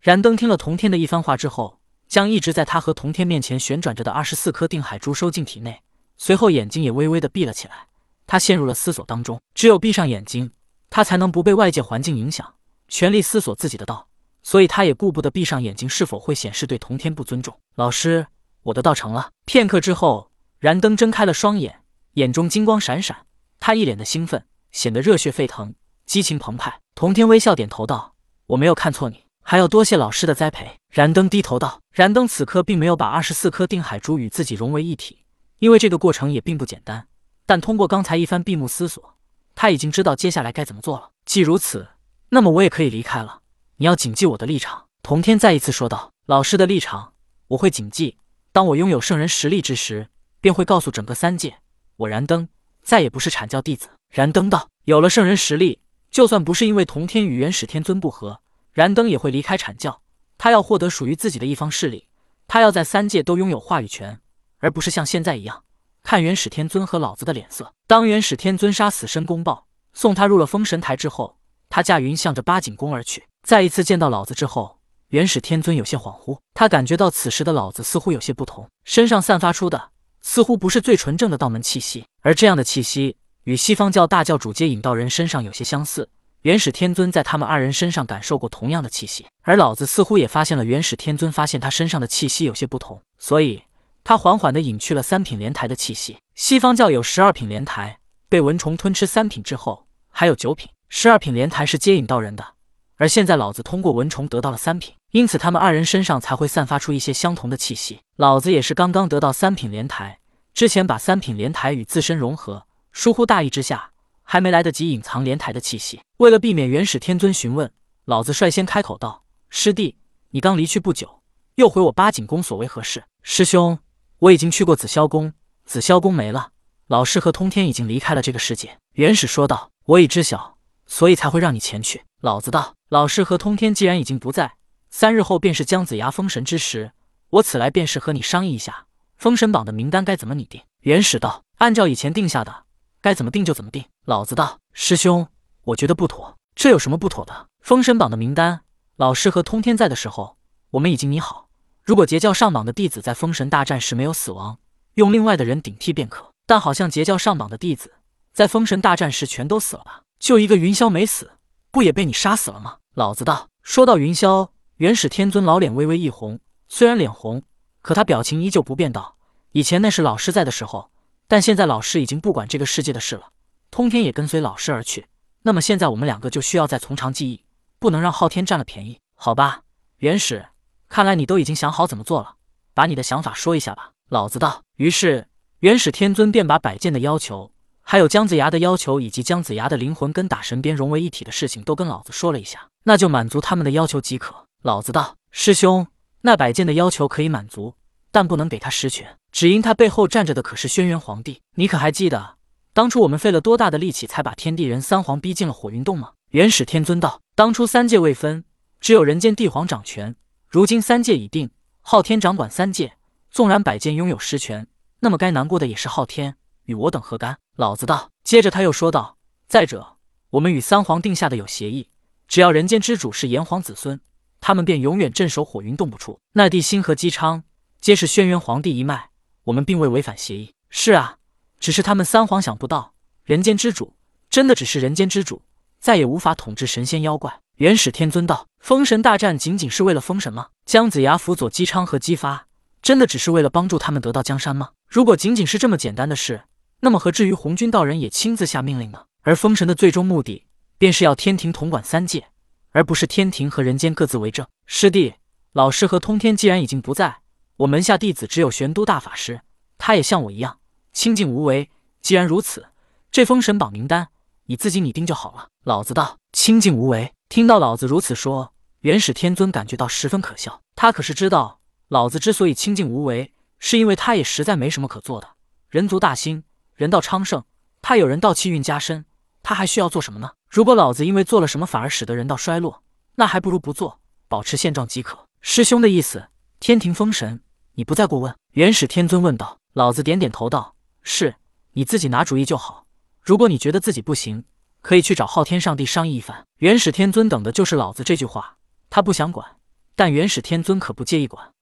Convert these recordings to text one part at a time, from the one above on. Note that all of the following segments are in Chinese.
燃灯听了童天的一番话之后，将一直在他和童天面前旋转着的二十四颗定海珠收进体内，随后眼睛也微微的闭了起来。他陷入了思索当中，只有闭上眼睛，他才能不被外界环境影响，全力思索自己的道。所以他也顾不得闭上眼睛是否会显示对童天不尊重。老师，我的道成了。片刻之后，燃灯睁开了双眼，眼中金光闪闪，他一脸的兴奋，显得热血沸腾，激情澎湃。童天微笑点头道：“我没有看错你，还要多谢老师的栽培。”燃灯低头道：“燃灯此刻并没有把二十四颗定海珠与自己融为一体，因为这个过程也并不简单。但通过刚才一番闭目思索，他已经知道接下来该怎么做了。既如此，那么我也可以离开了。你要谨记我的立场。”童天再一次说道：“老师的立场，我会谨记。当我拥有圣人实力之时，便会告诉整个三界，我燃灯再也不是阐教弟子。”燃灯道：“有了圣人实力。”就算不是因为童天与元始天尊不和，燃灯也会离开阐教。他要获得属于自己的一方势力，他要在三界都拥有话语权，而不是像现在一样看元始天尊和老子的脸色。当元始天尊杀死申公豹，送他入了封神台之后，他驾云向着八景宫而去。再一次见到老子之后，元始天尊有些恍惚，他感觉到此时的老子似乎有些不同，身上散发出的似乎不是最纯正的道门气息，而这样的气息。与西方教大教主接引道人身上有些相似，元始天尊在他们二人身上感受过同样的气息，而老子似乎也发现了元始天尊发现他身上的气息有些不同，所以他缓缓地隐去了三品莲台的气息。西方教有十二品莲台，被蚊虫吞吃三品之后，还有九品。十二品莲台是接引道人的，而现在老子通过蚊虫得到了三品，因此他们二人身上才会散发出一些相同的气息。老子也是刚刚得到三品莲台，之前把三品莲台与自身融合。疏忽大意之下，还没来得及隐藏莲台的气息。为了避免元始天尊询问，老子率先开口道：“师弟，你刚离去不久，又回我八景宫，所为何事？”师兄，我已经去过紫霄宫，紫霄宫没了，老师和通天已经离开了这个世界。元始说道：“我已知晓，所以才会让你前去。”老子道：“老师和通天既然已经不在，三日后便是姜子牙封神之时，我此来便是和你商议一下封神榜的名单该怎么拟定。”元始道：“按照以前定下的。”该怎么定就怎么定。老子道：“师兄，我觉得不妥。这有什么不妥的？封神榜的名单，老师和通天在的时候，我们已经拟好。如果截教上榜的弟子在封神大战时没有死亡，用另外的人顶替便可。但好像截教上榜的弟子在封神大战时全都死了吧？就一个云霄没死，不也被你杀死了吗？”老子道：“说到云霄，元始天尊老脸微微一红，虽然脸红，可他表情依旧不变，道：以前那是老师在的时候。”但现在老师已经不管这个世界的事了，通天也跟随老师而去。那么现在我们两个就需要再从长计议，不能让昊天占了便宜，好吧？元始，看来你都已经想好怎么做了，把你的想法说一下吧。老子道。于是元始天尊便把百剑的要求，还有姜子牙的要求，以及姜子牙的灵魂跟打神鞭融为一体的事情都跟老子说了一下，那就满足他们的要求即可。老子道。师兄，那百剑的要求可以满足。但不能给他实权，只因他背后站着的可是轩辕皇帝。你可还记得当初我们费了多大的力气才把天地人三皇逼进了火云洞吗？元始天尊道：“当初三界未分，只有人间帝皇掌权。如今三界已定，昊天掌管三界。纵然百剑拥有实权，那么该难过的也是昊天，与我等何干？”老子道。接着他又说道：“再者，我们与三皇定下的有协议，只要人间之主是炎黄子孙，他们便永远镇守火云洞不出。那地心和姬昌。”皆是轩辕皇帝一脉，我们并未违反协议。是啊，只是他们三皇想不到，人间之主真的只是人间之主，再也无法统治神仙妖怪。元始天尊道：“封神大战仅仅是为了封神吗？姜子牙辅佐姬昌和姬发，真的只是为了帮助他们得到江山吗？如果仅仅是这么简单的事，那么何至于红军道人也亲自下命令呢？而封神的最终目的，便是要天庭统管三界，而不是天庭和人间各自为政。师弟，老师和通天既然已经不在。”我门下弟子只有玄都大法师，他也像我一样清静无为。既然如此，这封神榜名单你自己拟定就好了。老子道：清静无为。听到老子如此说，元始天尊感觉到十分可笑。他可是知道，老子之所以清静无为，是因为他也实在没什么可做的。人族大兴，人道昌盛，他有人道气运加深，他还需要做什么呢？如果老子因为做了什么反而使得人道衰落，那还不如不做，保持现状即可。师兄的意思，天庭封神。你不再过问？元始天尊问道。老子点点头道：“是，你自己拿主意就好。如果你觉得自己不行，可以去找昊天上帝商议一番。”元始天尊等的就是老子这句话，他不想管，但元始天尊可不介意管。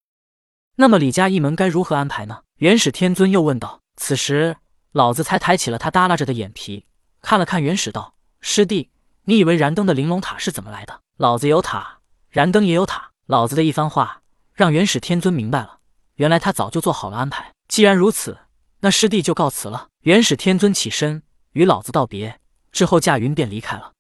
那么李家一门该如何安排呢？元始天尊又问道。此时，老子才抬起了他耷拉着的眼皮，看了看元始，道：“师弟，你以为燃灯的玲珑塔是怎么来的？老子有塔，燃灯也有塔。”老子的一番话，让元始天尊明白了，原来他早就做好了安排。既然如此，那师弟就告辞了。元始天尊起身与老子道别之后，驾云便离开了。